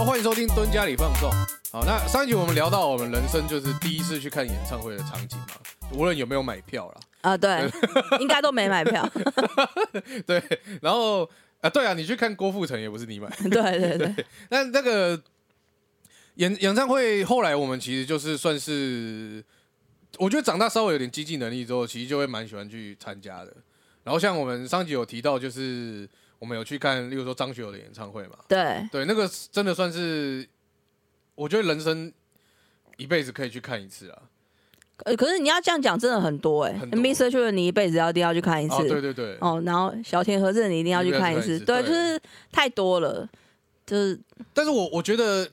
好，欢迎收听蹲家里放送。好，那上一集我们聊到我们人生就是第一次去看演唱会的场景嘛，无论有没有买票啦，啊，对，应该都没买票。对，然后啊，对啊，你去看郭富城也不是你买，对对对，那那个演演唱会后来我们其实就是算是，我觉得长大稍微有点经济能力之后，其实就会蛮喜欢去参加的。然后像我们上集有提到，就是我们有去看，例如说张学友的演唱会嘛，对对，那个真的算是，我觉得人生一辈子可以去看一次啊。呃，可是你要这样讲，真的很多哎、很多 m r 就是你一辈子要一定要去看一次。哦，对对对，哦然后小田和正你一定要去看一次，一定要去看一次对，就是太多了，就是但是我我觉得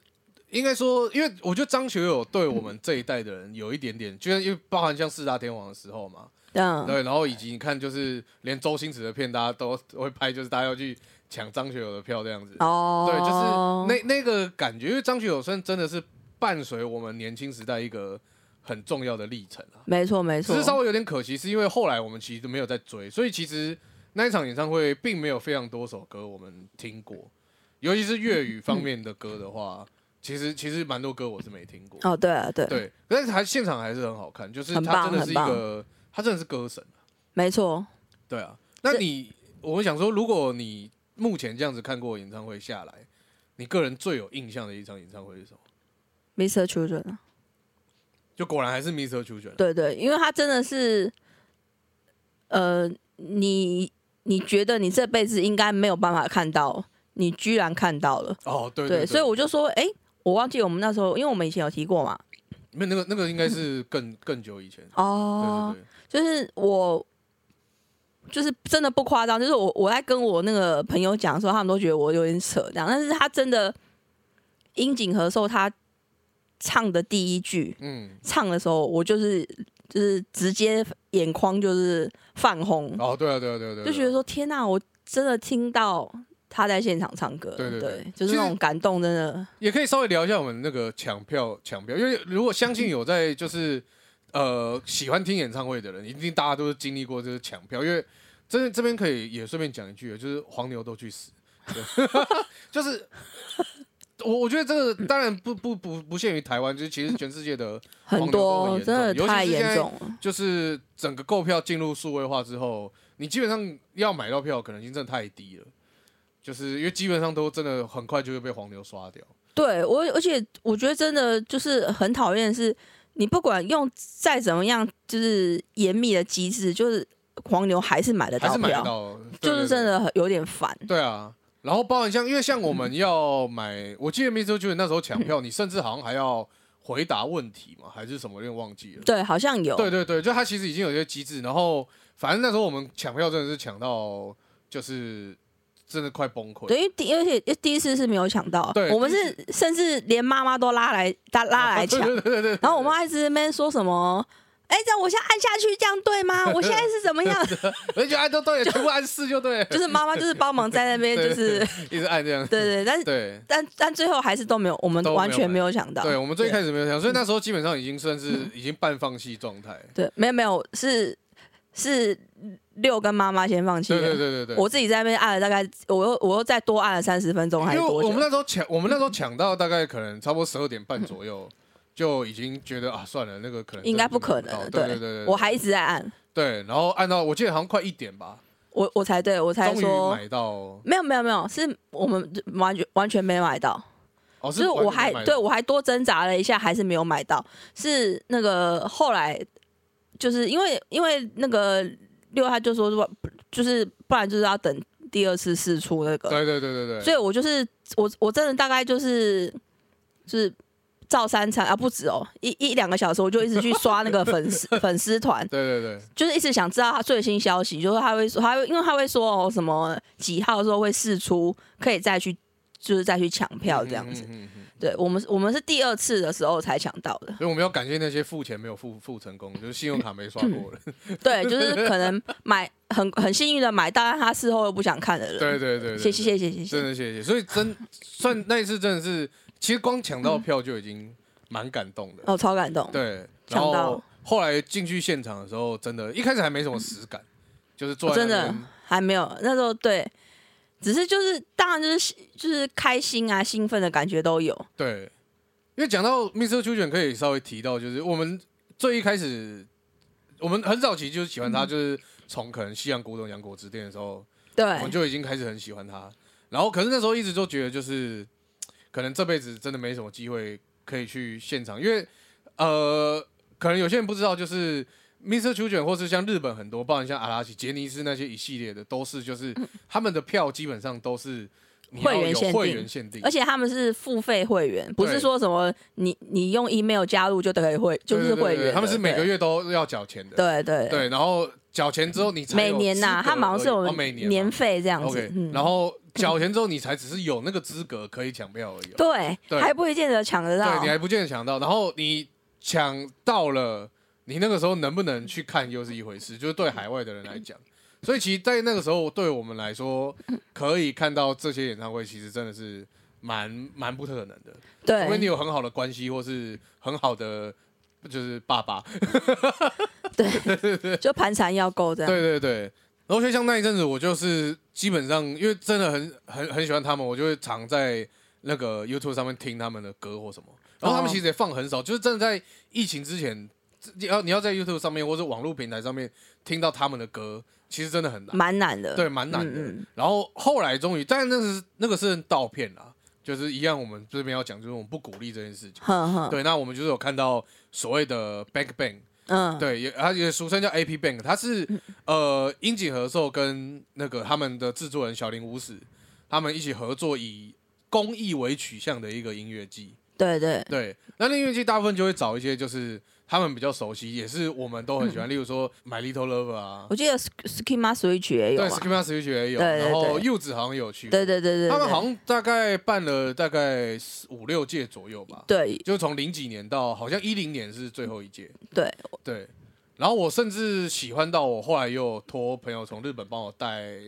应该说，因为我觉得张学友对我们这一代的人有一点点，就像因为包含像四大天王的时候嘛，嗯，对，然后以及你看，就是连周星驰的片，大家都都会拍，就是大家要去抢张学友的票这样子。哦，对，就是那那个感觉，因为张学友算真的是伴随我们年轻时代一个很重要的历程啊。没错没错只是，稍微有点可惜，是因为后来我们其实都没有在追，所以其实那一场演唱会并没有非常多首歌我们听过，尤其是粤语方面的歌的话，其实其实蛮多歌我是没听过。哦，对啊对，对，但是还现场还是很好看，就是很他真的是一个，他真的是歌神。没错，对啊，那你我们想说，如果你目前这样子看过演唱会下来，你个人最有印象的一场演唱会是什么？Mr. Children 啊，就果然还是 Mr. Children。对对，因为他真的是，呃，你你觉得你这辈子应该没有办法看到，你居然看到了，哦，对对，所以我就说，哎，我忘记我们那时候，因为我们以前有提过嘛，没有那个那个应该是更更久以前。哦。对，对对，就是我，就是真的不夸张，就是我我在跟我那个朋友讲的时候，他们都觉得我有点扯这样，但是他真的樱井和寿他唱的第一句嗯，唱的时候，我就是就是直接眼眶就是泛红，哦，对啊，对啊，对啊，对啊，就觉得说天哪、我真的听到他在现场唱歌，对对对就是那种感动，真的也可以稍微聊一下我们那个抢票抢票，因为如果相信有在 就是呃喜欢听演唱会的人，一定大家都是经历过这个抢票，因为这这边可以也顺便讲一句，就是黄牛都去死，对 就是我我觉得这个当然不不不不限于台湾，就是其实全世界的很多，真的太严重了。就是整个购票进入数位化之后，你基本上要买到票可能性真的太低了。就是因为基本上都真的很快就会被黄牛刷掉，对我，而且我觉得真的就是很讨厌是，你不管用再怎么样，就是严密的机制，就是黄牛还是买得到还是买得票，到，对就是真。的很有点烦。对啊，然后包含像，因为像我们要买，我记得 Mr. j 那时候抢票，你甚至好像还要回答问题嘛，还是什么，有点忘记了。对，好像有。对对对，就他其实已经有一些机制，然后反正那时候我们抢票真的是抢到，就是真的快崩溃。对，因为第而且第一次是没有抢到对，我们是甚至连妈妈都拉来拉拉来抢，对对对然后我妈一直在那边说什么，哎，这样我现在按下去，这样对吗？我现在是怎么样？而且按都对，全部按四就对，就是妈妈就是帮忙在那边，就是一直按这样。对对，但是对但但最后还是都没有，我们完全没有抢到。对，我们最开始没有抢，所以那时候基本上已经算是已经半放弃状态。对，没有没有，是是六跟妈妈先放弃对。对对对对。我自己在那边按了大概，我又我又再多按了三十分钟还因为是多久？我们那时候抢，我们那时候抢到大概可能差不多十二点半左右，就已经觉得啊，算了，那个可能应该不可能，对对对对，我还一直在按，对，然后按到我记得好像快一点吧，我我才对我才说买到，没有没有没有，是我们完全完全没买到，哦，就是是我还对我还多挣扎了一下，还是没有买到。是那个后来就是因为因为那个六他就说说就是不然就是要等第二次试出那个，对对对对对，所以我就是我我真的大概就是就是照三餐啊不止哦，一一两个小时我就一直去刷那个粉丝 粉丝团，对对对，就是一直想知道他最新消息，就是他会说他会因为他会说哦什么几号的时候会试出，可以再去就是再去抢票这样子。对我们我们是第二次的时候才抢到的，所以我们要感谢那些付钱没有付付成功，就是信用卡没刷过的。对，就是可能买很很幸运的买到，但他事后又不想看的人。对对对对，谢谢谢谢谢谢真。的谢谢。所以真算那一次真的是，其实光抢到票就已经蛮感动的。哦，超感动。对，然抢到后后来进去现场的时候，真的，一开始还没什么实感，就是坐在真的还没有，那时候对，只是就是当然就是就是开心啊、兴奋的感觉都有。对，因为讲到 Mr. Children，可以稍微提到，就是我们最一开始，我们很早期就是喜欢他，就是从可能西洋古董洋果子店的时候，对我们就已经开始很喜欢他。然后，可是那时候一直都觉得，就是可能这辈子真的没什么机会可以去现场，因为呃，可能有些人不知道，就是 Mr. Children 或是像日本很多，包含像阿拉奇、杰尼斯那些一系列的，都是就是他们的票基本上都是会员限定会员限定，而且他们是付费会员，不是说什么你你用 email 加入就可以会，就是会员他们是每个月都要缴钱的。对对对，然后缴钱之后你才每年呐、他们好像是有每年年费这样子然后缴钱之后你才只是有那个资格可以抢票而已对还不一定得抢得到对，你。还不见得抢到，然后你抢到了，你那个时候能不能去看又是一回事，就是对海外的人来讲。所以其实，在那个时候，对我们来说，可以看到这些演唱会，其实真的是蛮蛮不可能的。除非你有很好的关系，或是很好的就是爸爸，对，就盘缠要够这样。对对对，然后就像那一阵子，我就是基本上因为真的很很很喜欢他们，我就会常在那个 YouTube 上面听他们的歌或什么。然后他们哦其实也放很少，就是真的在疫情之前，你要你要在 YouTube 上面或者网络平台上面听到他们的歌，其实真的很难，蛮难的。对，蛮难的。嗯嗯然后后来终于，但是那是那个是盗片啦，就是一样，我们这边要讲，就是我们不鼓励这件事情。对，那我们就是有看到所谓的 Bank Bank，。嗯，对，也它也俗称叫 AP Bank，它是呃樱井和寿跟那个他们的制作人小林武史他们一起合作，以公益为取向的一个音乐季。对对对，那那音乐季大部分就会找一些就是他们比较熟悉，也是我们都很喜欢，例如说 My Little Lover 啊。我，记得 Schema Switch 也有对。，Schema Switch 也有，然后柚子好像有去，对对对对，对。他们好像大概办了大概五六届左右吧，对。就从零几年到好像一零年是最后一届。对。对，然后我甚至喜欢到我后来又托朋友从日本帮我带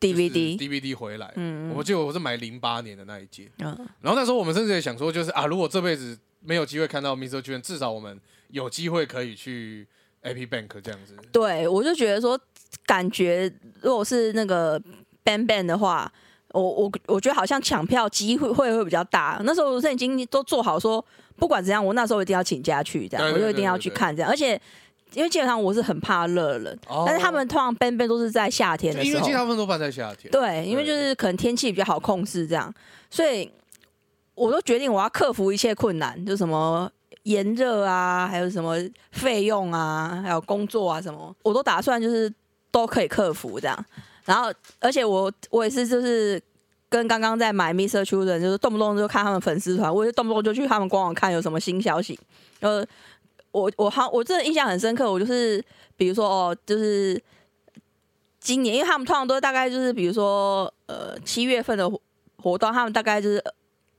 DVD，DVD 回来。嗯我记得我是买零八年的那一届，嗯，然后那时候我们甚至也想说，就是啊，如果这辈子没有机会看到 Mr. 圈，至少我们有机会可以去 AP Bank 这样子。对，我就觉得说，感觉如果是那个 Ban Ban 的话，我我我觉得好像抢票机会会会比较大。那时候我是已经都做好说，不管怎样，我那时候一定要请假去，这样我就一定要去看这样。而且因为基本上我是很怕热的人，哦但是他们通常 Ban Ban 都是在夏天的时候音乐季，大部分都办在夏天。对，因为就是可能天气比较好控制这样，所以我都决定我要克服一切困难，就什么炎热啊，还有什么费用啊，还有工作啊什么，我都打算就是都可以克服这样。然后，而且我我也是就是跟刚刚在买 Mr. Children，就是动不动就看他们粉丝团，我就动不动就去他们官网看有什么新消息。呃，我我好，我真的印象很深刻，我就是比如说哦，就是今年，因为他们通常都大概就是比如说呃七月份的活动，他们大概就是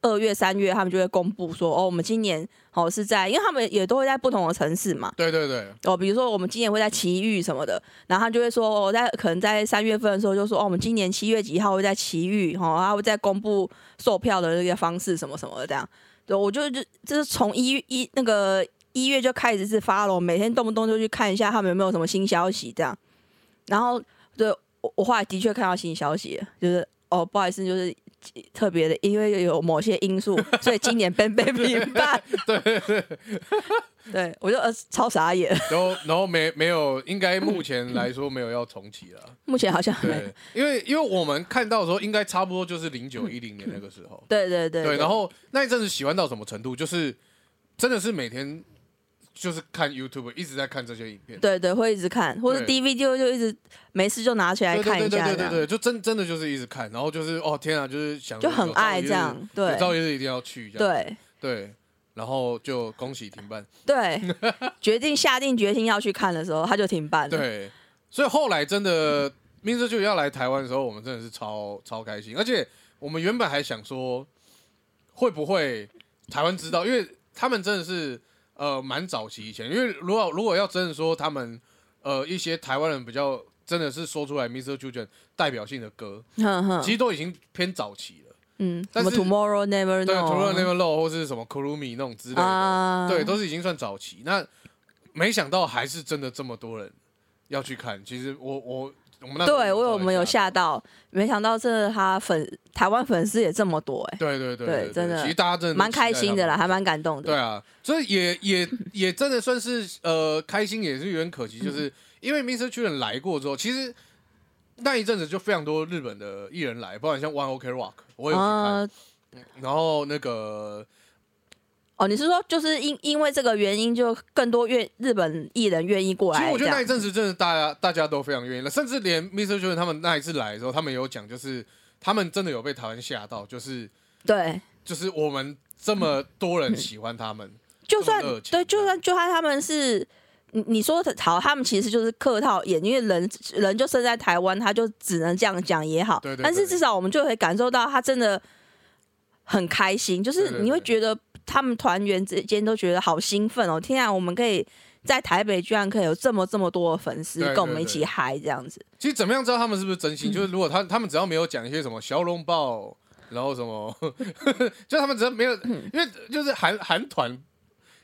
二月、三月，他们就会公布说哦，我们今年哦是在，因为他们也都会在不同的城市嘛。对对对，哦，比如说我们今年会在奇遇什么的，然后他就会说，我、在可能在三月份的时候就说，哦，我们今年七月几号会在奇遇，哦，他会再公布售票的那个方式什么什么的这样。对，我就就就是从一月一那个一月就开始是发了，每天动不动就去看一下他们有没有什么新消息这样。然后对我我后来的确看到新消息，就是哦，不好意思，就是特别的，因为有某些因素，所以今年被被平办。对对对，对 我就呃超傻眼，然后然后没没有，应该目前来说没有要重启了。目前好像没对，因为因为我们看到的时候，应该差不多就是零九一零年那个时候。对对对对，然后那一阵子喜欢到什么程度，就是真的是每天就是看 YouTube，一直在看这些影片。对对会一直看，或者 DVD 就就一直没事就拿起来看一下，对对对对对，就真真的就是一直看，然后就是哦天啊，就是想就很爱这样，有对朝一是一定要去这样。对对，然后就恭喜停办。对，决定下定决心要去看的时候，他就停办了。对，所以后来真的 Mr. 就要来台湾的时候，我们真的是超超开心，而且我们原本还想说，会不会台湾知道，因为他们真的是呃蛮早期以前，因为如果如果要真的说他们呃一些台湾人比较真的是说出来 Mr. Children 代表性的歌，其，实都已经偏早期了，嗯，什么但是 Tomorrow Never 对，Tomorrow Never Know 或是什么 Kurumi 那种之类的，啊，对，都是已经算早期。那没想到还是真的这么多人要去看。其实我我我们那对我有我们有下。吓到，没想到这他粉台湾粉丝也这么多哎、对对对对真的其实大家真的蛮开心的啦，还蛮感动的。对啊，所以也也也真的算是呃开心，也是有点可惜，嗯就是因为 Mr. Children 来过之后，其实那一阵子就非常多日本的艺人来，包括像 One OK Rock，我有去看，呃，然后那个哦，你是说就是因因为这个原因，就更多愿日本艺人愿意过来？其实我觉得那一阵子真的大家大家都非常愿意了，甚至连 Mr. Children 他们那一次来的时候，他们有讲，就是他们真的有被台湾吓到，就是对，就是我们这么多人喜欢他们，就算对，就算就算他们是你你说的好，他们其实就是客套演，因为人人就生在台湾，他就只能这样讲也好。对对对但是至少我们就可以感受到他真的很开心，就是你会觉得他们团员之间都觉得好兴奋哦！天啊，我们可以在台北居然可以有这么这么多的粉丝跟我们一起嗨这样子。其实怎么样知道他们是不是真嗯心？就是如果他他们只要没有讲一些什么小笼包，然后什么，就他们只要没有，嗯因为就是韩韩团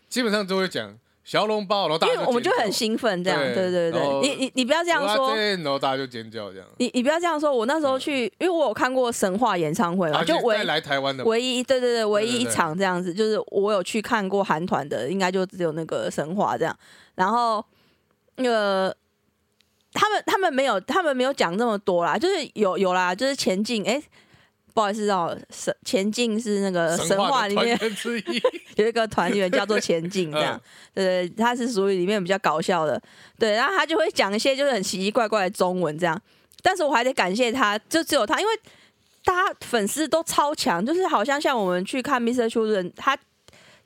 基本上都会讲小笼包，然后大家因为我们就很兴奋，这样，对对对你你你不要这样说，然后大家就尖叫这样。你你不要这样说。我那时候去，因为我有看过神话演唱会嘛，啊就唯再来台湾的，唯一对对对，唯一一场这样子，就是我有去看过韩团的，应该就只有那个神话这样。然后那个他们他们没有他们没有讲这么多啦，就是有有啦，就是前进哎。不好意思哦，神前进是那个神话里面 有一个团员叫做前进，这样，对，他是属于里面比较搞笑的，对，然后他就会讲一些就是很奇奇怪怪的中文这样，但是我还得感谢他，就只有他，因为大家粉丝都超强，就是好像像我们去看 Mr. Children，他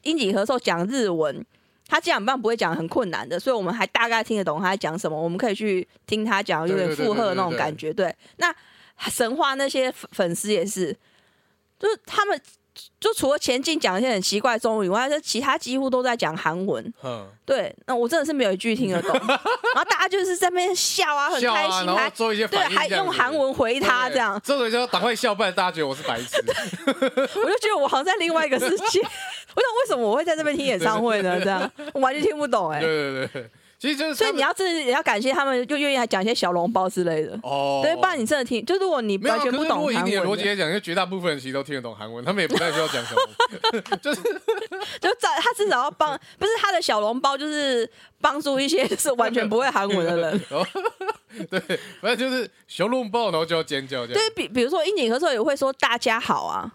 樱井和寿讲日文。他基本上不会讲很困难的，所以我们还大概听得懂他在讲什么。我们可以去听他讲，有点附和的那种感觉。对，那神话那些粉粉丝也是，就是他们就除了前进讲一些很奇怪的中文以外，就其他几乎都在讲韩文。嗯，对，那我真的是没有一句听得懂。然后大家就是在那边笑啊，很开心，然后还做一些对，还用韩文回他这样，这个就要赶快笑，不然大家觉得我是白痴。我就觉得我好像在另外一个世界。我想为什么我会在这边听演唱会呢？这样我完全听不懂哎、对对对，其实就是所以你要真的也要感谢他们，就愿意来讲一些小笼包之类的。哦，对，不然你真的听，就如果你完全不懂韩文的，辑来讲，因为绝大部分人其实都听得懂韩文，他们也不太需要讲什么，就是 就在他至少要帮，不是他的小笼包，就是帮助一些就是完全不会韩文的人。对，反正就是小笼包，然后就要尖叫。对比比如说樱井和寿也会说大家好啊，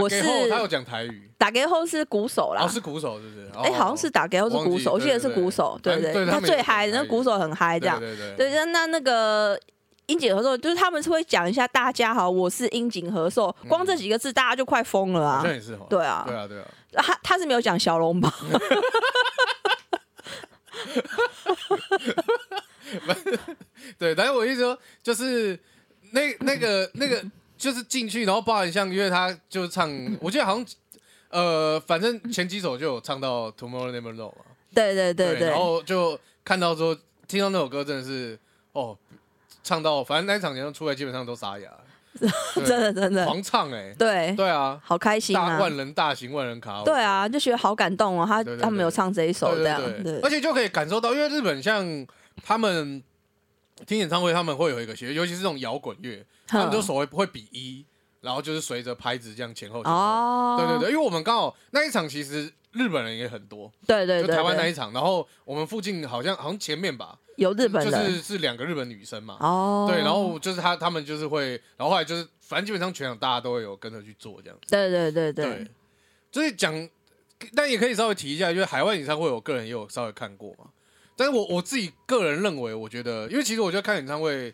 我打给后是他有讲台语，打给后是鼓手啦哦，，是鼓手是不是？哎、好像是打给后是鼓手，我记得是鼓手，对对他对对他最嗨，那鼓手很嗨这样。对对对对，那那那个樱井和寿，就是他们是会讲一下“大家好，我是樱井和寿”，光这几个字大家就快疯了啊。对啊对啊对啊，他他是没有讲小笼包，对，但是我意思说，就是那那个那个，就是进去，然后包含像，因为他就唱，我记得好像呃，反正前几首就有唱到 Tomorrow Never Know 嘛，对对对对然，后就看到说，听到那首歌真的是哦，唱到反正那一场演唱出来基本上都沙哑，真的真的，狂唱哎，对，对啊，好开心啊！大万人大型万人卡对啊，就觉得好感动哦，他他们有唱这一首这样，对对。对。而且就可以感受到，因为日本像他们听演唱会，他们会有一个协，尤其是这种摇滚乐，他们就所谓会比一，然后就是随着拍子这样前后前后。哦，对对对，因为我们刚好那一场其实日本人也很多，对对对就台湾那，一场，然后我们附近好像好像前面吧，有日本就是是两个日本女生嘛。哦，对，然后就是他他们就是会，然后后来就是反正基本上全场大家都会有跟着去做这样子。对对对对对，，所以讲，但也可以稍微提一下，就是海外演唱会，我个人也有稍微看过嘛。但是我我自己个人认为，我觉得，因为其实我觉得看演唱会，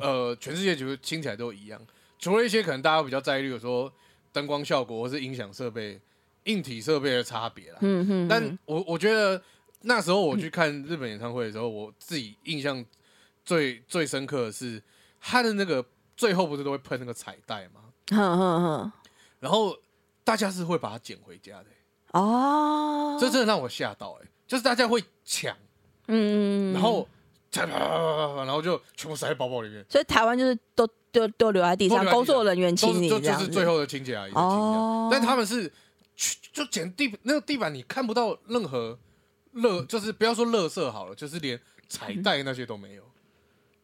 呃，全世界其实听起来都一样，除了一些可能大家比较在意，比如说灯光效果或是音响设备、硬体设备的差别啦。嗯哼，但我我觉得那时候我去看日本演唱会的时候，我自己印象最最深刻的是他的那个最后不是都会喷那个彩带吗？哼哼哼，然后大家是会把它捡回家的、哦，这真的让我吓到哎、就是大家会抢，嗯，然后啪啪啪啪啪然后就全部塞在包包里面，所以台湾就是都都都留在地上，工作人员清理这样子，就是最后的清洁阿姨在清这样哦。但他们是去就捡地那个地板，你看不到任何乐，就是不要说乐色好了，就是连彩带那些都没有，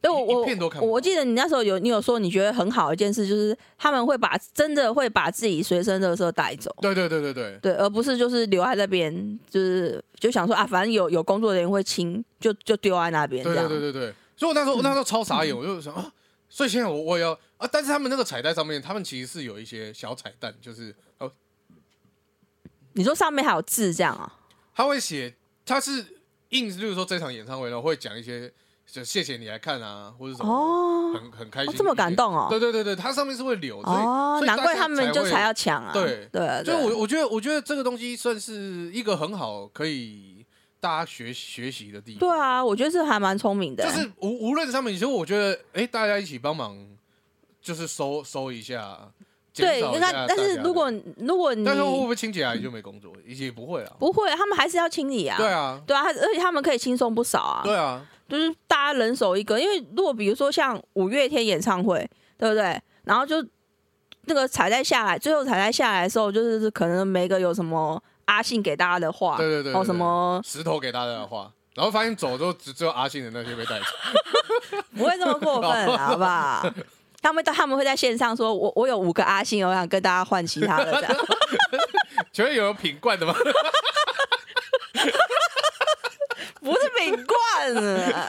对我我我记得你那时候有你有说你觉得很好的一件事，就是他们会把真的会把自己随身的时候带走，对对对对对，对，而不是就是留在那边，就是就想说啊，反正有有工作人员会清，就就丢在那边这对样。对对对对，所以我那时候我那时候超傻眼，我就想啊，所以现在我我也要啊，但是他们那个彩蛋上面，他们其实是有一些小彩蛋，就是哦，你说上面还有字这样啊？他会写，他是印，就是说这场演唱会，然后会讲一些，就谢谢你来看啊，或者什么，哦，很很开心，哦这么感。动哦。对对对对，它上面是会留，的哦，难怪他们就才要抢啊。对对啊，就对啊我我觉得我觉得这个东西算是一个很好可以大家学学习的地方。对啊，我觉得是还蛮聪明的。就是无无论上面，其实我觉得，哎、大家一起帮忙，就是收收一下，减对，那但是如果如果你但是会不会清洁阿姨就没工作？也不会啊。不会，他们还是要清理啊。对啊，对啊，而且他们可以轻松不少啊。对啊，就是大家人手一个，因为如果比如说像五月天演唱会，对不对？然后就那个彩带下来，最后彩带下来的时候，就是可能每个有什么阿信给大家的话，对对对对哦什么石头给大家的话，然后发现走之后只只有阿信的那些被带走。不会这么过分啊，好不好？他们他们会在线上说，我我有五个阿信，我想跟大家换其他的。请问有品冠的吗？不是饼冠啊！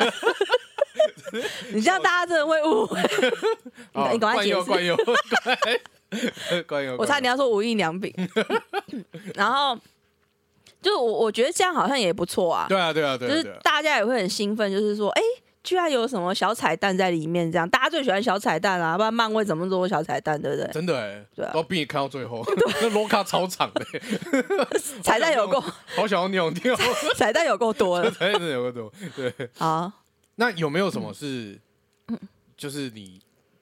你这样大家真的会误会。你哦你赶快解释冠佑，冠佑，我猜你要说无印良品。然后就是我我觉得这样好像也不错啊，对啊，对啊，对就是啊对啊，大家也会很兴奋，就是说，哎、居然有什么小彩蛋在里面，这样大家最喜欢小彩蛋啊，不然漫威怎么做小彩蛋，对不对？真的哎，对啊都逼你看到最后，那罗卡超长的，彩蛋有够，好想要尿尿，彩蛋有够多了。真的有够多。对，好，那有没有什么是，就是你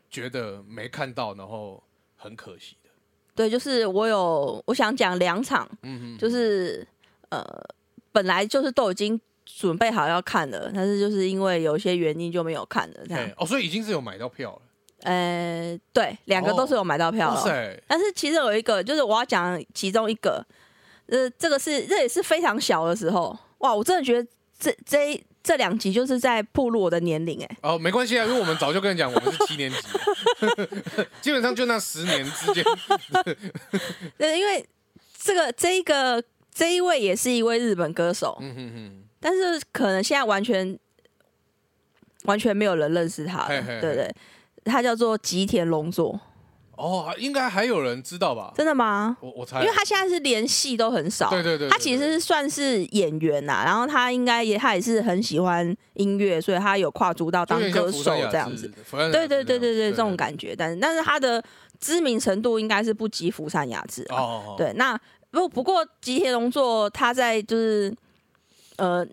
觉得没看到，然后很可惜的？对，就是我有我想讲两场，嗯哼，就是呃，本来就是都已经准备好要看的，但是就是因为有一些原因就没有看了，这样哎。哦，所以已经是有买到票了。呃，对，两个都是有买到票了。但是其实有一个，就是我要讲其中一个，呃，这个是这也是非常小的时候，哇，我真的觉得这这一这两集就是在暴露我的年龄，哎，哦，没关系啊，因为我们早就跟你讲，我们是七年级，基本上就那十年之间。对，因为这个这一个这一位也是一位日本歌手，嗯哼哼，但是可能现在完全完全没有人认识他了，嘿嘿嘿对不对？他叫做吉田龙作，哦，应该还有人知道吧？真的吗？我我猜，因为他现在是连戏都很少，对对对对他其实算是演员呐，然后他应该也他也是很喜欢音乐，所以他有跨足到当歌手这样子。对对对对对，这种感觉，但是但是他的知名程度应该是不及福山雅治啊。哦，对，那不不过吉田龙作他在就是呃，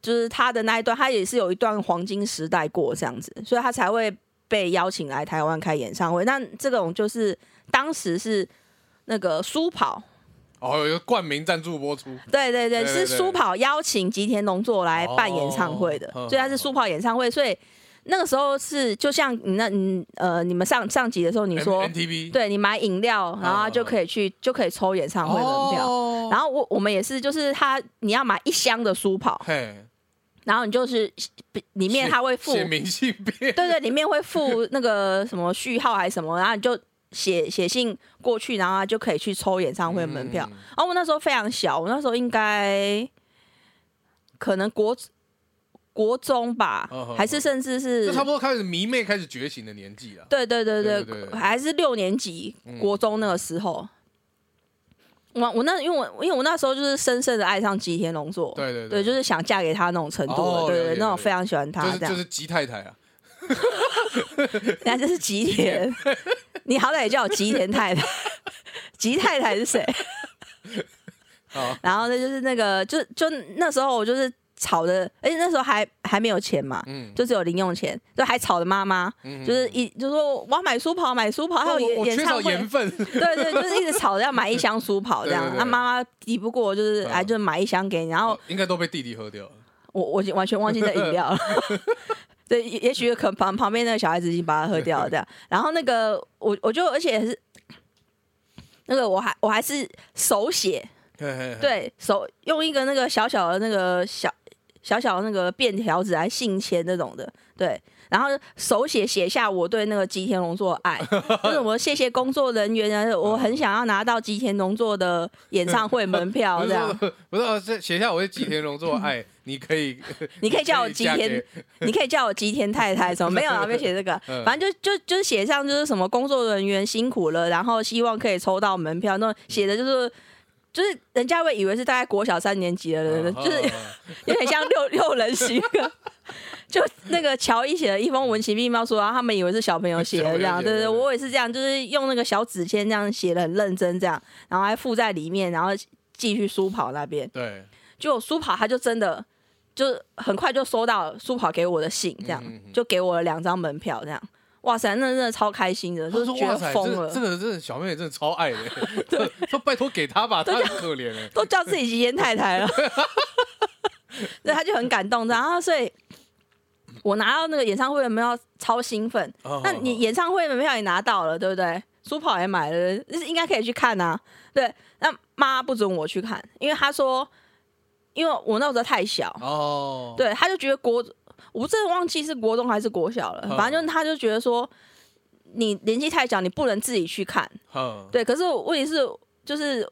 就是他的那一段，他也是有一段黄金时代过这样子，所以他才会被邀请来台湾开演唱会。那这种就是当时是那个苏跑，哦，有一个冠名赞助播出，对对对，是苏跑邀请吉田农作来办演唱会的，哦所以他是苏跑演唱会，所以那个时候是就像你那你呃你们上上集的时候你说 NTV 对你买饮料，然后他就可以去就可以抽演唱会门票。哦。然后我我们也是，就是他你要买一箱的书跑，嘿，然后你就是里面他会附，写对明信片，对，里面会附那个什么序号还是什么，然后你就写写信过去，然后他就可以去抽演唱会门票。嗯。然后我那时候非常小，我那时候应该可能国国中吧还是甚至是就差不多开始迷妹开始觉醒的年纪了。对对对对，对对对还是六年级嗯。国中那个时候。我我那因为我因为我那时候就是深深的爱上吉田龙作，对对对，就是想嫁给他那种程度哦的，对对那种非常喜欢他这样。就是就是吉太太啊，人家就是吉田，你好歹也叫我吉田太太，吉太太是谁？好，然后呢，就是那个，就就那时候我就是吵的，而且那时候还还没有钱嘛，嗯，就只有零用钱，就还吵的妈妈，嗯就是一就说我要买书跑，买书跑，还有演演唱会，对对，就是一直吵着要买一箱书跑这样 那妈妈抵不过，就是嗯。哎，就买一箱给你，然后哦应该都被弟弟喝掉了。我我已经完全忘记那饮料了。对，也也许可能旁旁边那个小孩子已经把它喝掉了，这样。然后那个我我就而且是那个我还我还是手写，对手用一个那个小小的那个小小小的那个便条纸来信签那种的，对。然后手写写下我对那个吉田龙作的爱，就是我谢谢工作人员啊，我很想要拿到吉田龙作的演唱会门票，这样不是写写下我对吉田龙作的爱，你可以你可以叫我吉田，你可以叫我吉田太太什么没有啊？没写这个，反正就就就是写上就是什么工作人员辛苦了，然后希望可以抽到门票，那写的就是就是人家会以为是大概国小三年级的人，就是 有点像六六人行。就那个乔伊写的一封文情并茂说，他们以为是小朋友写的这样，对对，我也是这样，就是用那个小纸签这样写的很认真这样，然后还附在里面，然后寄去书跑那边。对，就书跑他就真的就很快就收到书跑给我的信，这样就给我了两张门票，这样，哇塞，那真的超开心的，就是觉得疯了。真的真的小妹真的超爱的，说拜托给他吧，他很可怜哎，都叫自己吉言太太了，对，他就很感动，然后所以。我拿到那个演唱会门票，超兴奋。那你演唱会门票也拿到了，对不对？书跑也买了，应该可以去看呐。对，那妈不准我去看，因为她说，因为我那时候太小哦。对，她就觉得国，我真的忘记是国中还是国小了。反正就是他就觉得说，你年纪太小，你不能自己去看。对，可是问题是，就是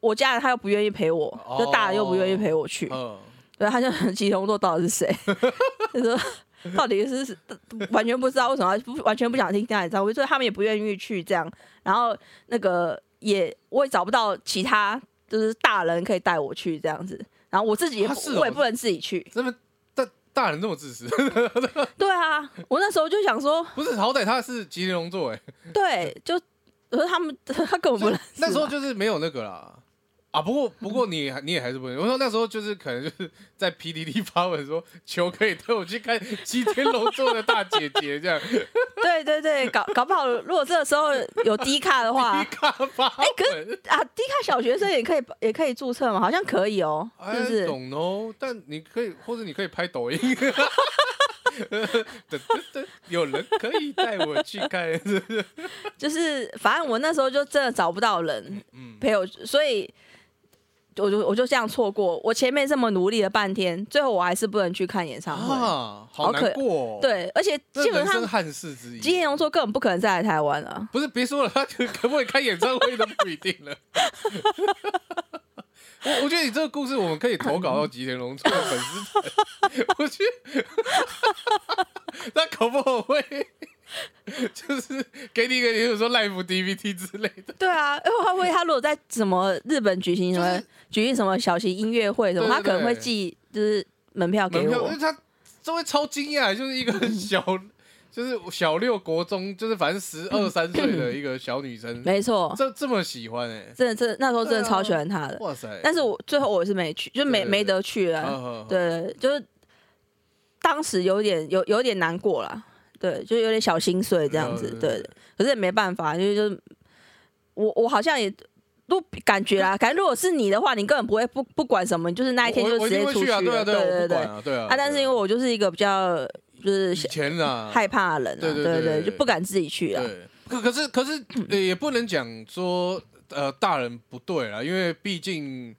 我家人他又不愿意陪我，就大人又不愿意陪我去。对，他就吉隆坡到底是谁？他说到底是完全不知道为什么不完全不想听听演唱会，所以他们也不愿意去这样。然后那个也我也找不到其他就是大人可以带我去这样子。然后我自己也我也不能自己去。大大人这么自私？对啊，我那时候就想说，不是好歹他是吉隆座哎。对，就可是他们他根本不能。那时候就是没有那个啦。啊，不过不过你你也还是不能。我说那时候就是可能就是在 PDD 发文说，求可以带我去看西天龙座的大姐姐这样。对对对，搞搞不好如果这个时候有低卡的话，低卡发哎，可是啊，低卡小学生也可以也可以注册嘛，好像可以哦，是不是？懂哦，但你可以或者你可以拍抖音。有人可以带我去看，就是反正我那时候就真的找不到人陪我，所以。我就我就这样错过，我前面这么努力了半天，最后我还是不能去看演唱会，好难过。对，而且基本上汉室之一，金贤荣说根本不可能再来台湾了。不是，别说了，他 可不可以开演唱会都不一定了。我我觉得你这个故事我们可以投稿到吉田龙的粉丝团，我觉得 那可不会。就是给你一个，比如说 live DVD 之类的。对啊，会不会他如果在什么日本举行什么举行什么小型音乐会什么，他可能会寄就是门票给我。因为他就会超惊讶，就是一个小，就是小六国中，就是反正十二三岁的一个小女生。没错，这这么喜欢哎，真的，真的那时候真的超喜欢她的。哇塞！但是我最后我是没去，就没没得去了。对，就是当时有点有有点难过了。对，就有点小心碎这样子，对，可是也没办法，因为就是我我好像也都感觉啦，感觉如果是你的话，你根本不会不不管什么，就是那一天就直接出去了，对对对对啊。但是因为我就是一个比较就是前啊害怕的人，对对对，就不敢自己去啊。可可是可是也不能讲说呃大人不对啦，因为毕竟。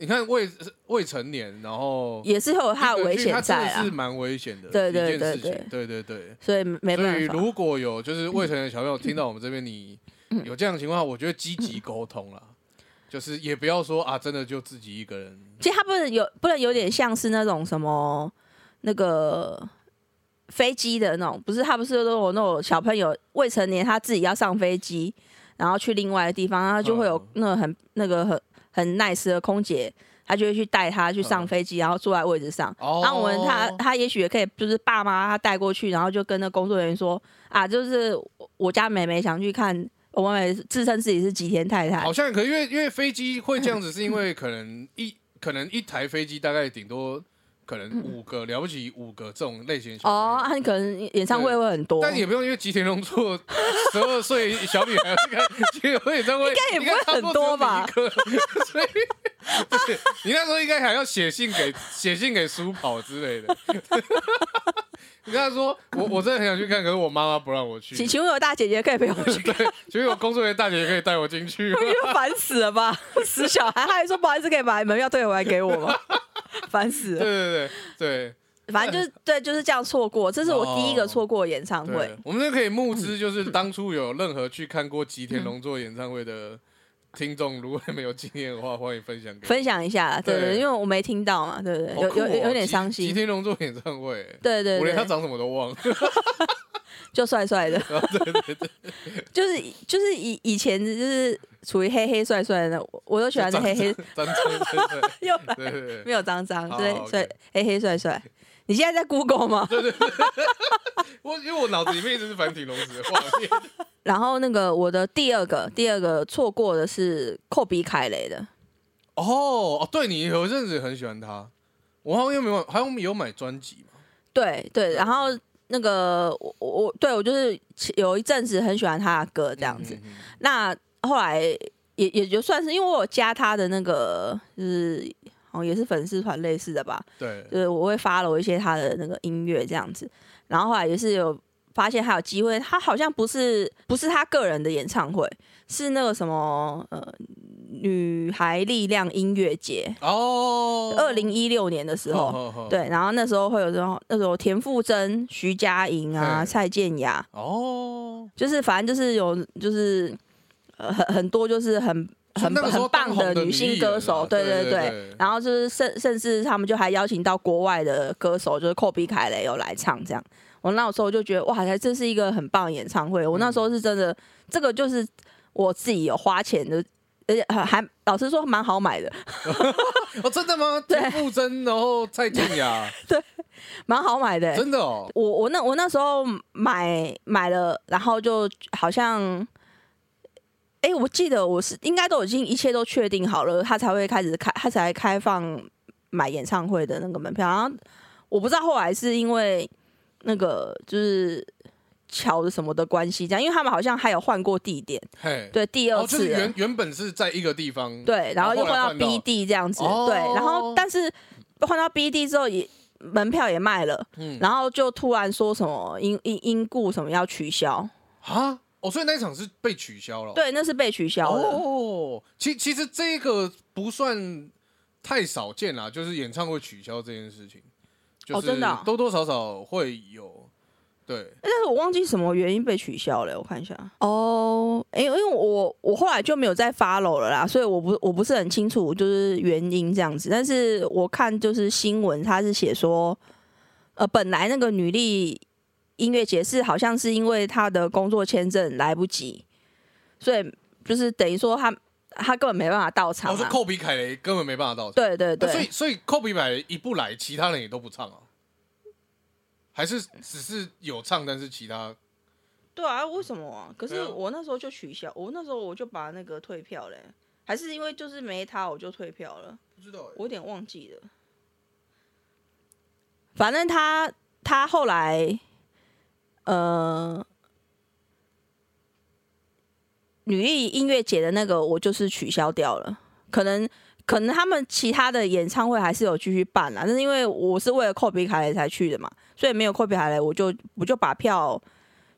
你看未未成年，然后也是有他的危险在啊，是蛮危险的，对对对对对对对，所以没办法。所以如果有就是未成年小朋友听到我们这边，你有这样的情况，我觉得积极沟通了，就是也不要说啊，真的就自己一个人。其实他不能有，不能有点像是那种什么那个飞机的那种，不是他不是都有那种小朋友未成年他自己要上飞机，然后去另外的地方，然后就会有那个很那个很。很 nice 的空姐，她就会去带她去上飞机，然后坐在位置上。然后我们她她也许也可以，就是爸妈她带过去，然后就跟那工作人员说啊，就是我家妹妹想去看，我妹妹自称自己是吉田太太。好像可，因为因为飞机会这样子，是因为可能一可能一台飞机大概顶多。可能五个了不起，五个这种类型哦，你可能演唱会会很多，但也不用因为吉田龙做十二岁小女孩看吉田龙演唱会，应该也不会很多吧？所以你那时候应该还要写信给写信给书跑之类的。你跟他说，我我真的很想去看，可是我妈妈不让我去。请请问有大姐姐可以陪我去？对，请问有工作人员大姐姐可以带我进去？烦死了吧，死小孩！他还说不好意思，可以把门票退回来给我吗？烦死了。对对对对反正就是对，就是这样错过，这是我第一个错过的演唱会对。，我们就可以募资，就是当初有任何去看过吉田龙作演唱会的听众，如果你们有经验的话，欢迎分享给。分享一下啦，对对对，因为我没听到嘛，对不对？有有有点伤心，吉天龙做演唱会，对对对，我连他长什么都忘了。就帅帅的，对对对，就是就是以以前就是处于黑黑帅帅的，我我都喜欢的黑黑，又来没有脏脏，好对好，帅黑黑帅帅。你现在在 Google 吗？我因为我脑子里面一直是繁体龙子的画面。然后那个我的第二个第二个错过的是寇比凯雷的，哦哦，对你有一阵子很喜欢他，我好像有没有，好像有买专辑嘛？对对，然后那个我我我对我就是有一阵子很喜欢他的歌这样子，嗯，嗯嗯那后来也也就算是因为我有加他的那个就是哦也是粉丝团类似的吧，对，就是我会发了一些他的那个音乐这样子，然后后来也是有发现还有机会，他好像不是不是他个人的演唱会，是那个什么呃女孩力量音乐节，哦，二零一六年的时候。对，然后那时候会有这种那时候田馥甄、徐佳莹啊、蔡健雅，哦，就是反正就是有就是呃很很多就是很很很棒的女性歌手，啊对对对。对然后就是甚甚至他们就还邀请到国外的歌手，就是寇比凯雷有来唱这样。我那时候就觉得哇，这是一个很棒的演唱会。我那时候是真的，这个就是我自己有花钱的，而且还还老实说蛮好买的，哦，真的吗？对。田馥甄，然后蔡健雅，蛮好买的、真的哦，我我那我那时候买买了，然后就好像，哎、我记得我是应该都已经一切都确定好了，他才会开始开，他才开放买演唱会的那个门票。然后我不知道后来是因为那个就是桥的什么的关系，这样，因为他们好像还有换过地点，嘿，对，第二哦，就是原原本是在一个地方，对，然后又换到 B 地这样子，哦对，然后但是换到 B 地之后也门票也卖了，嗯然后就突然说什么因因因故什么要取消，啊，哦，所以那一场是被取消了，，对，那是被取消了，哦，其其实这个不算太少见啦，就是演唱会取消这件事情，就是哦真的啊多多少少会有，对，但是我忘记什么原因被取消了，我看一下。哦，哎、因为我我后来就没有再 follow 了啦，所以我不我不是很清楚就是原因这样子。但是我看就是新闻，他是写说，呃，本来那个女力音乐节是好像是因为他的工作签证来不及，所以就是等于说他他根本没办法到场、啊。我说寇比凯雷根本没办法到场，对对那所以，所以寇比凯雷一不来，其他人也都不唱啊，还是只是有唱，但是其他对啊，为什么啊？可是我那时候就取消，我那时候我就把那个退票嘞，还是因为就是没他我就退票了。不知道欸我有点忘记了。反正他他后来，呃，女艺音乐节的那个我就是取消掉了，可能可能他们其他的演唱会还是有继续办啦，但是因为我是为了寇比卡雷才去的嘛，所以没有寇比卡雷，我就我就把票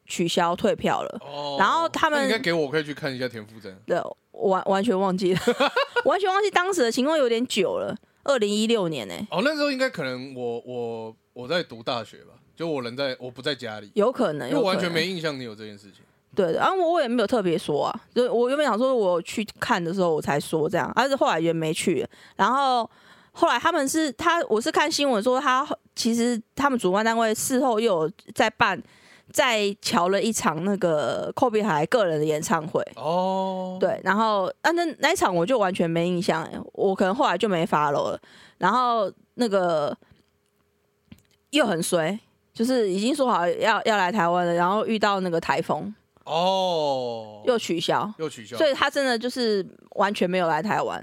取消退票了。哦，然后他们应该给我，我可以去看一下田馥甄。对，完完全忘记了，完全忘记当时的情况有点久了，二零一六年呢、哦，那时候应该可能我我我在读大学吧，就我人在我不在家里，有可能，因为我完全没印象你有这件事情。对的，然后我也没有特别说啊，就我原本想说我去看的时候我才说这样，但是后来也没去。然后后来他们是他，我是看新闻说他其实他们主办单位事后又有在办，在瞧了一场那个寇比海个人的演唱会。哦，，对，然后啊那那一场我就完全没印象，我可能后来就没 follow 了。然后那个又很衰，就是已经说好要要来台湾了，然后遇到那个台风哦，又取消，又取消，所以他真的就是完全没有来台湾。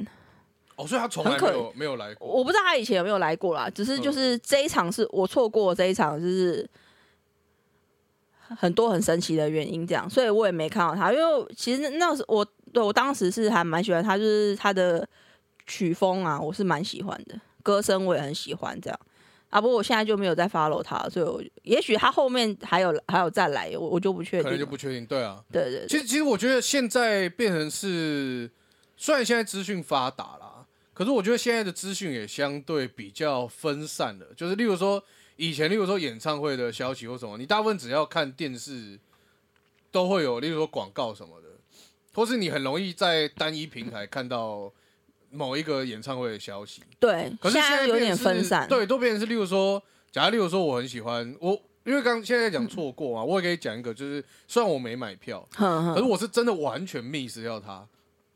哦，所以他从来没有没有来过。我不知道他以前有没有来过啦，只是就是这一场是我错过这一场，就是很多很神奇的原因这样，所以我也没看到他。因为其实那时我对我当时是还蛮喜欢他，就是他的曲风啊，我是蛮喜欢的，歌声我也很喜欢这样。啊，不过我现在就没有再 follow 他，所以我也许他后面还有还有再来，我我就不确定可能。就不确定，对啊。对对对其实其实我觉得现在变成是，虽然现在资讯发达啦，可是我觉得现在的资讯也相对比较分散了，就是例如说以前，例如说演唱会的消息或什么，你大部分只要看电视都会有，例如说广告什么的，或是你很容易在单一平台看到某一个演唱会的消息。对，可是现在有点分散。对，都变成是，例如说，假如例如说我很喜欢我，因为刚现在讲错过嘛，我也可以讲一个，就是虽然我没买票，可是我是真的完全 miss 掉他，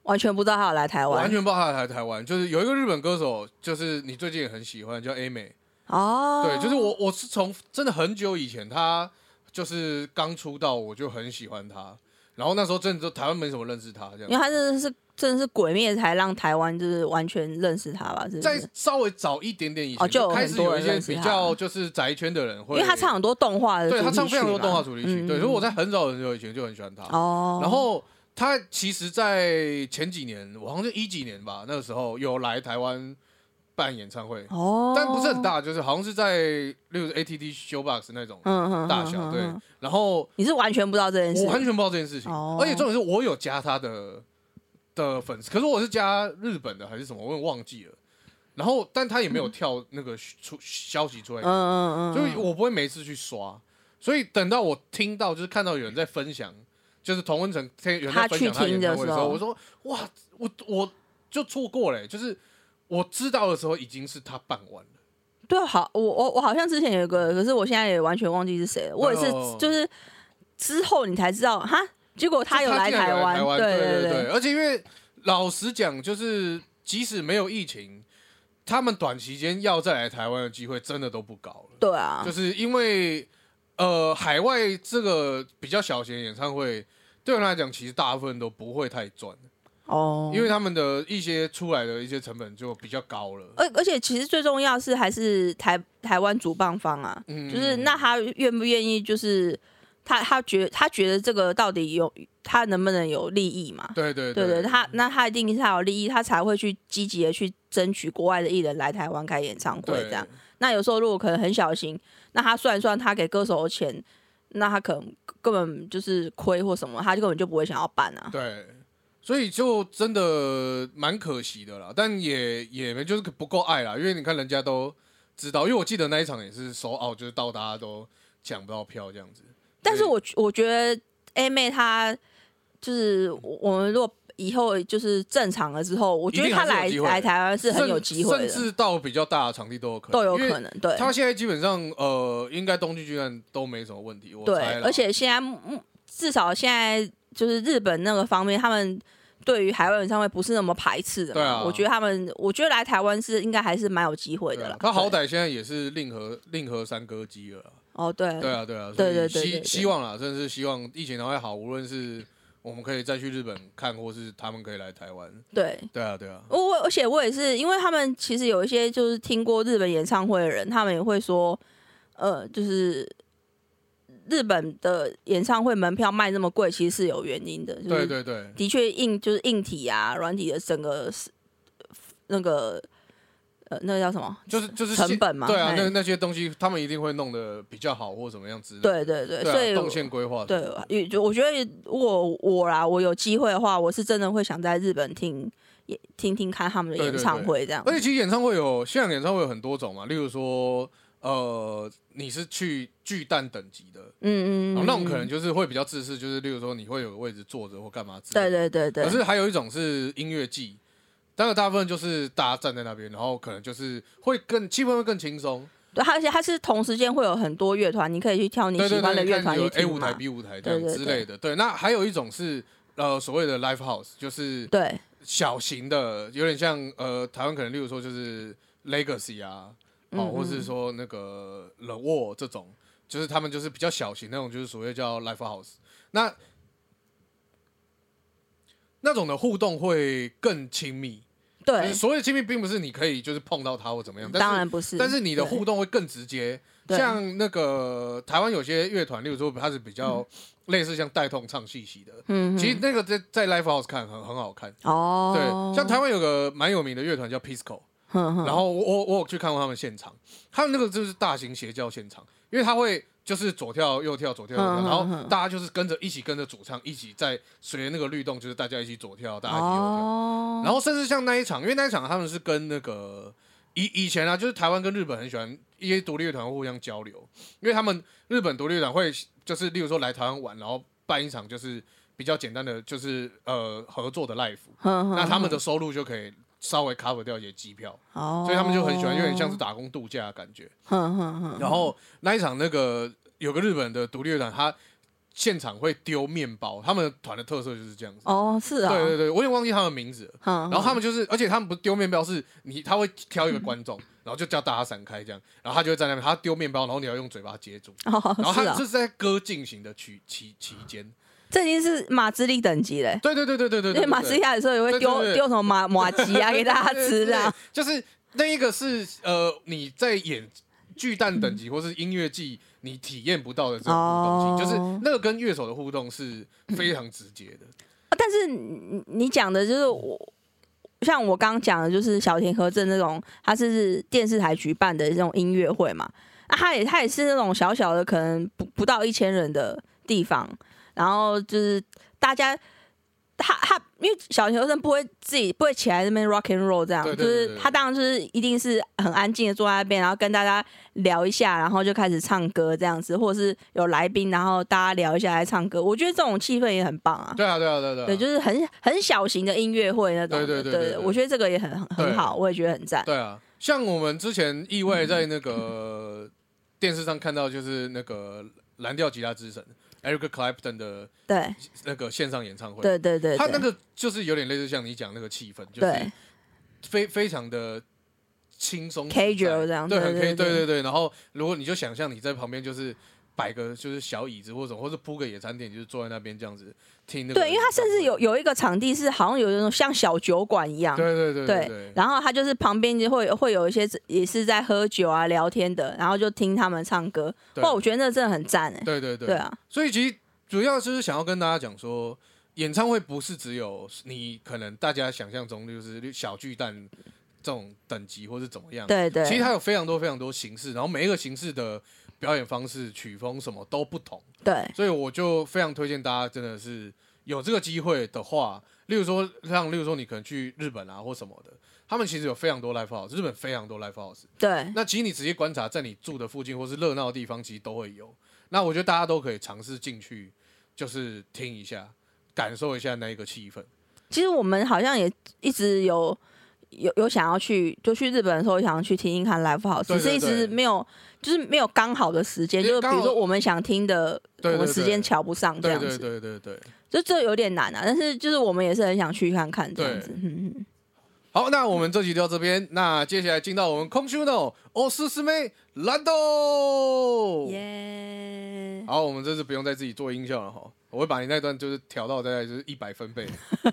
完全不知道他有来台湾完全不知道他来台湾。就是有一个日本歌手，就是你最近也很喜欢，叫 A 美，哦。对，就是我我是从真的很久以前，他就是刚出道，我就很喜欢他。然后那时候真的就台湾没什么认识他这样因为。他真的是真的是鬼灭才让台湾就是完全认识他吧，是不在是？稍微早一点点以前，哦就有开始有一些比较就是宅圈的人会，因为他唱很多动画的对他唱非常多动画主题曲，嗯对，所以我在很早很久以前就很喜欢他。哦，然后他其实，在前几年，我好像是一几年吧，那个时候有来台湾办演唱会，哦，但不是很，大，就是好像是在例如 ATT Showbox 那种嗯嗯，大小，对嗯嗯。嗯。然后你是完全不知道这件事，我完全不知道这件事情，哦。而且重点是我有加他的的粉丝，可是我是加日本的还是什么，我也忘记了。然后，但他也没有跳那个出消息出来嗯，嗯嗯，所以我不会每次去刷，所以等到我听到就是看到有人在分享，就是童文成有人在分享他演唱会的时候，我说哇，我我就错过了欸、就是我知道的时候已经是他办完了。对，好，我我我好像之前有一个，可是我现在也完全忘记是谁了。我也是哦，就是之后你才知道哈，结果他有来台湾，有台湾，对对对，而且因为老实讲，就是即使没有疫情，他们短期间要再来台湾的机会真的都不高了。对啊。就，是因为呃，海外这个比较小型的演唱会，对我来讲，其实大部分都不会太赚，哦，因为他们的一些出来的一些成本就比较高了。而而且其实最重要是还是台台湾主办方啊，嗯。就是那他愿不愿意，就是他他觉他觉得这个到底有他能不能有利益嘛？对对对对，他那他一定是他有利益，他才会去积极的去争取国外的艺人来台湾开演唱会这样。那有时候如果可能很小心，那他算一算他给歌手的钱，那他可能根本就是亏或什么，他就根本就不会想要办啊。对，所以就真的蛮可惜的啦，但也也没就是不够爱啦，因为你看人家都知道，因为我记得那一场也是首奥，就是到大家都抢不到票这样子。但是我我觉得 A 妹她就是我我们如果以后就是正常了之后，我觉得她来来台湾是很有机会的，甚至到比较大的场地都有可能，都有可能对她现在基本上呃，应该东京巨蛋都没什么问题，我对而且现在嗯至少现在就是日本那个方面，他们。对于海外演唱会不是那么排斥的？对啊我觉得他们，我觉得来台湾是应该还是蛮有机会的啦。他好歹现在也是令和令和三歌姬了啦，哦，对。对啊对啊，对对对对对。希望啦，真的是希望疫情赶快好，无论是我们可以再去日本看，或是他们可以来台湾，对，对啊对啊，我我而且我也是，因为他们其实有一些就是听过日本演唱会的人，他们也会说，呃，就是日本的演唱会门票卖那么贵，其实是有原因的。就是、对对对，的确硬就是硬体啊、软体的整个是那个呃，那个叫什么？就是就是成本嘛对啊，哎那那些东西他们一定会弄得比较好或怎么样之类的，对对对，所以动线规划对，我觉得如果我啦，我有机会的话，我是真的会想在日本听也听听看他们的演唱会这样。而且其实演唱会有现场演唱会有很多种嘛，例如说呃，你是去巨蛋等级的，嗯嗯嗯，然后那种可嗯能就是会比较自私，就是例如说你会有个位置坐着或干嘛之类对的。对对对，可是还有一种是音乐季，当然大部分就是大家站在那边，然后可能就是会更气氛会更轻松。对，而且它是同时间会有很多乐团，你可以去挑你喜欢的乐团去 A 舞台、B 舞台这样之类的。对，那还有一种是呃所谓的 live house，就是对小型的，有点像呃台湾可能例如说就是 Legacy 啊，哦，嗯或是说那个冷沃这种，就是他们就是比较小型那种，就是所谓叫 live house。那那种的互动会更亲密，对，所谓的亲密，并不是你可以就是碰到他或怎么样，但当然不是。但是你的互动会更直接。对。像那个台湾有些乐团，例如说它是比较类似像带痛唱戏戏的，嗯，其实那个在在 live house 看很很好看。哦，对，像台湾有个蛮有名的乐团叫 Pisco，然后我我我有去看过他们现场，他们那个就是大型邪教现场，因为他会就是左跳右跳左跳右跳，然后大家就是跟着一起跟着主唱一起在随着那个律动，就是大家一起左跳，大家一起右跳。哦，然后甚至像那一场，因为那一场他们是跟那个以以前啊，就是台湾跟日本很喜欢一些独立乐团互相交流，因为他们日本独立乐团会就是例如说来台湾玩，然后办一场就是比较简单的就是呃合作的 life，那他们的收入就可以稍微 cover 掉一些机票，哦，所以他们就很喜欢，有点像是打工度假的感觉。哼哼哼，然后那一场那个有个日本的独立乐团，他现场会丢面包，他们团的特色就是这样子。哦是啊，对对对，我有点忘记他们名字了。哼，然后他们就是，而且他们不丢面包，是你他会挑一个观嗯众，然后就叫大家闪开这样，然后他就会在那边，他丢面包，然后你要用嘴巴接住，哦然后他这，是在歌进行的期期期间。这已经是马自力等级嘞。对对对对对对对，因为马斯亚有时候也会丢丢什么马 马吉啊给大家吃这样。就是那一个是呃你在演巨蛋等级或是音乐季你体验不到的这种互动性，哦就是那个跟乐手的互动是非常直接的。但是你你讲的就是我，像我刚刚讲的，就是小田和正那种，他是电视台举办的这种音乐会嘛，那他也他也是那种小小的，可能不不到一千人的地方，然后就是大家。他他，因为小学生不会自己不会起来那边 rock and roll 这样，就是他当然就是一定是很安静的坐在那边，然后跟大家聊一下，然后就开始唱歌这样子，或者是有来宾，然后大家聊一下来唱歌，我觉得这种气氛也很棒啊。对啊对啊对啊对啊，对，就是很很小型的音乐会那种的。对对对我觉得这个也很很很好，我也觉得很赞。对啊，像我们之前意外在那个电视上看到，就是那个蓝调吉他之神 Eric Clapton 的对。那个线上演唱会，对对对，他那个就是有点类似像你讲那个气氛，就是非非常的轻松 casual 这样，对，很对 K，对。对对对。然后如果你就想象你在旁边就是摆个就是小椅子或者或者铺个野餐垫，就是坐在那边这样子听那个。对，因为它甚至有有一个场地是好像有那种像小酒馆一样。对对对对对然后它就是旁边就会会有一些也是在喝酒啊聊天的，然后就听他们唱歌。对哇，我觉得那真的很赞哎。对对对对啊，所以其实主要就是想要跟大家讲说，演唱会不是只有你可能大家想象中就是小巨蛋这种等级或是怎么样。对对，其实它有非常多非常多形式，然后每一个形式的表演方式、曲风什么都不同，对所以我就非常推荐大家，真的是有这个机会的话，例如说像例如说你可能去日本啊或什么的，他们其实有非常多 live house，日本非常多 live house。对那其实你直接观察，在你住的附近或是热闹的地方，其实都会有。那我觉得大家都可以尝试进去，就是听一下，感受一下那一个气氛。其实我们好像也一直有有有想要去，就去日本的时候想要去听听看 live house，对对只是一直对没有，就是没有刚好的时间，因为刚好就是比如说我们想听的，对对我们时间对瞧不上这对对样子，对对对。就这有点难啊。但是就是我们也是很想去看看这样对子，嗯嗯，好，那我们这集就到这边。那接下来进到我们空虚のおすすめランド。耶，好，我们这次不用再自己做音效了哈， 我会把你那段就是调到大概就是一百分贝，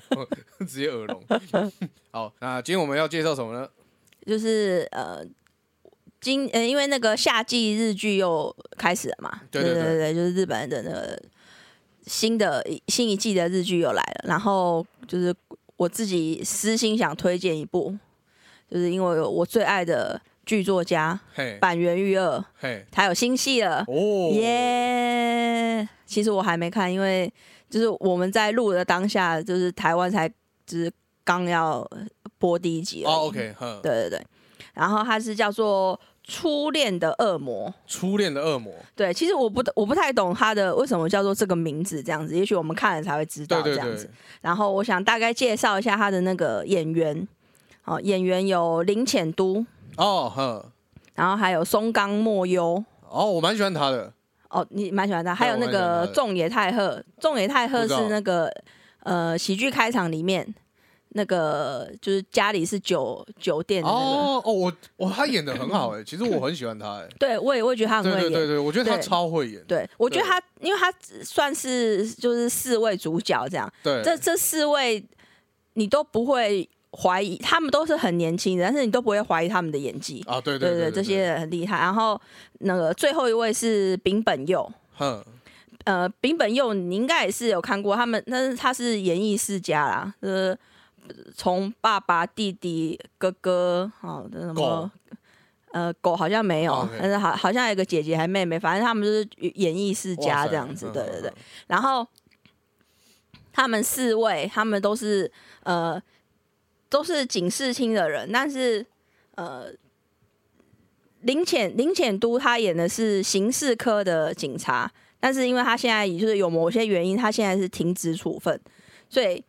直接耳聋。好，那今天我们要介绍什么呢？就是呃。今呃，因为那个夏季日剧又开始了嘛，对对对对对，就是日本的那个新的新一季的日剧又来了，然后就是我自己私心想推荐一部，就是因为我最爱的剧作家嘿，板垣裕二，嘿，他有新戏了，哦，耶！其实我还没看，因为就是我们在录的当下，就是台湾才就是刚要播第一集而已。哦，OK，对对对，然后它是叫做《初恋的恶魔》。初恋的恶魔，对，其实我不我不太懂他的为什么叫做这个名字这样子，也许我们看了才会知道这样子。对，然后我想大概介绍一下他的那个演员，哦，演员有林浅都，哦，哼，然后还有松冈莫优。哦，我蛮喜欢他的，哦，你蛮喜欢他，还有那我蛮喜欢他的。个仲野太贺，仲野太贺不知道。是那个呃喜剧开场里面那个就是家里是酒酒店的那个，哦哦，我我他演的很好哎，其实我很喜欢他哎，对我也我也觉得他很会演，对对对对，我觉得他对。超会演，对，我觉得对。他，因为他算是就是四位主角这样，对，这这四位你都不会怀疑，他们都是很年轻的，但是你都不会怀疑他们的演技。啊，对对对这些，人很厉害。然后那个最后一位是丙本佑，哼，呃，丙本佑你应该也是有看过他们，但是他是演艺世家啦，就是，从爸爸、弟弟、哥哥，好的什么，呃，狗好像没有但是好好像有个姐姐还妹妹，反正他们就是演艺世家这样子，嗯对对对嗯。然后他们四位，他们都是呃都是警视厅的人，但是呃林浅林浅都他演的是刑事科的警察，但是因为他现在就是有某些原因，他现在是停职处分，所以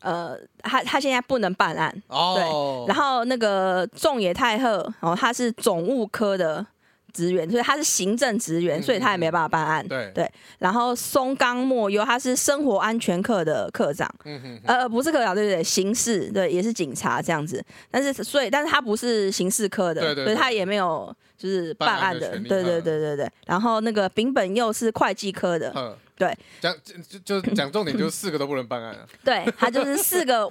呃他他现在不能办案。哦，然后那个仲野太贺，哦，他是总务科的职员，所以他是行政职员，嗯所以他也没办法办案。对。对然后松冈莫优，他是生活安全课的课长，嗯哼哼，呃，不是课长，对对对，刑事对，也是警察这样子。但是所以，但是他不是刑事科的，对对对所以他也没有就是办办案的，案的权利对对嗯。对对对。然后那个丙本佑是会计科的，嗯对，讲就就就讲重点，就是四个都不能办案啊。对他就是四个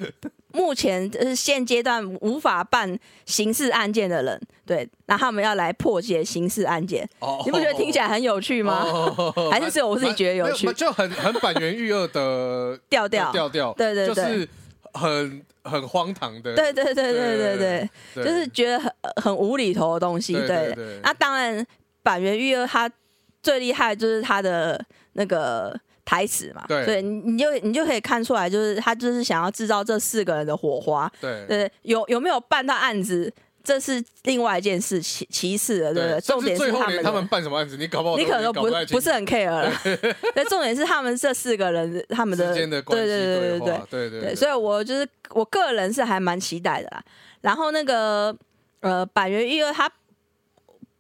目前就是现阶段无法办刑事案件的人，对，那他们要来破解刑事案件，哦你不觉得听起来很有趣吗？哦还是只有我自己觉得有趣就很很板垣育二的 调调，调调，对对对就是很很荒唐的，对对对对对对就是觉得很很无厘头的东西，对那当然，板垣育二他最厉害就是他的那个台词嘛，对。所以你你就你就可以看出来，就是他就是想要制造这四个人的火花，对。对，有有没有办到案子，这是另外一件事，其其次的，对不对？重点甚至最后他们他们办什么案子，你搞不好你可能都不不是很 care 了，对，重点是他们这四个人他们的对对对对话，对对对，所以我就是我个人是还蛮期待的啦。然后那个呃，板垣一二他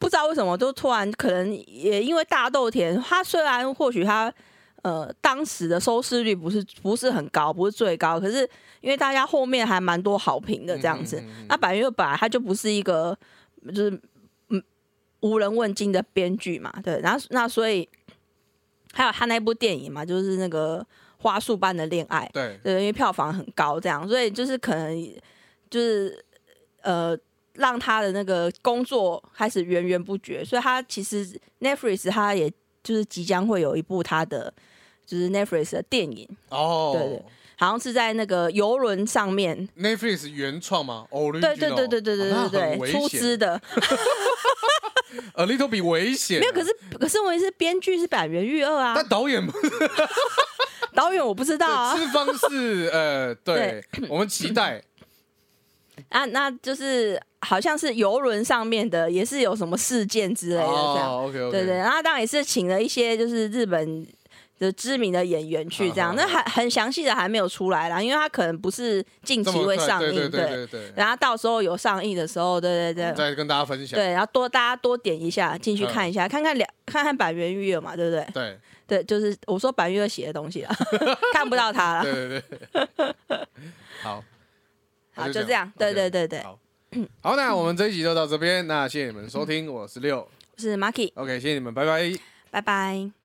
不知道为什么，就突然可能也因为大豆田，他虽然或许他呃当时的收视率不是不是很高，不是最高，可是因为大家后面还蛮多好评的这样子，嗯嗯嗯嗯那板垣育二本来他就不是一个就是嗯无人问津的编剧嘛，对，然后那所以还有他那部电影嘛，就是那个花束般的恋爱。对对，因为票房很高，这样，所以就是可能就是呃，让他的那个工作开始源源不绝，所以他其实 Netflix 他也就是即将会有一部他的就是 Netflix 的电影，哦，对对好像是在那个游轮上面，Netflix 原创吗？哦，对对对对对对对对，出资的，，a little 比危险，没有，可是可是问题是编剧是板垣育二啊，但导演 导演我不知道啊，资方是呃，对，我们期待，啊，那就是好像是游轮上面的，也是有什么事件之类的这样。对对，然后当然也是请了一些就是日本的知名的演员去这样，那还很详细的还没有出来啦，因为他可能不是近期会上映，对对对然后到时候有上映的时候，对对对。再跟大家分享，对，然后多大家多点一下进去嗯看一下，看看两看看板垣育二嘛，对不对？对。对，就是我说板垣育二写的东西啦，看不到他了。对对对，好，好，就这样。对对对对，好，好，那我们这一集就到这边，那谢谢你们收听，我是六我是 Marky，，OK，谢谢你们，拜拜。拜拜。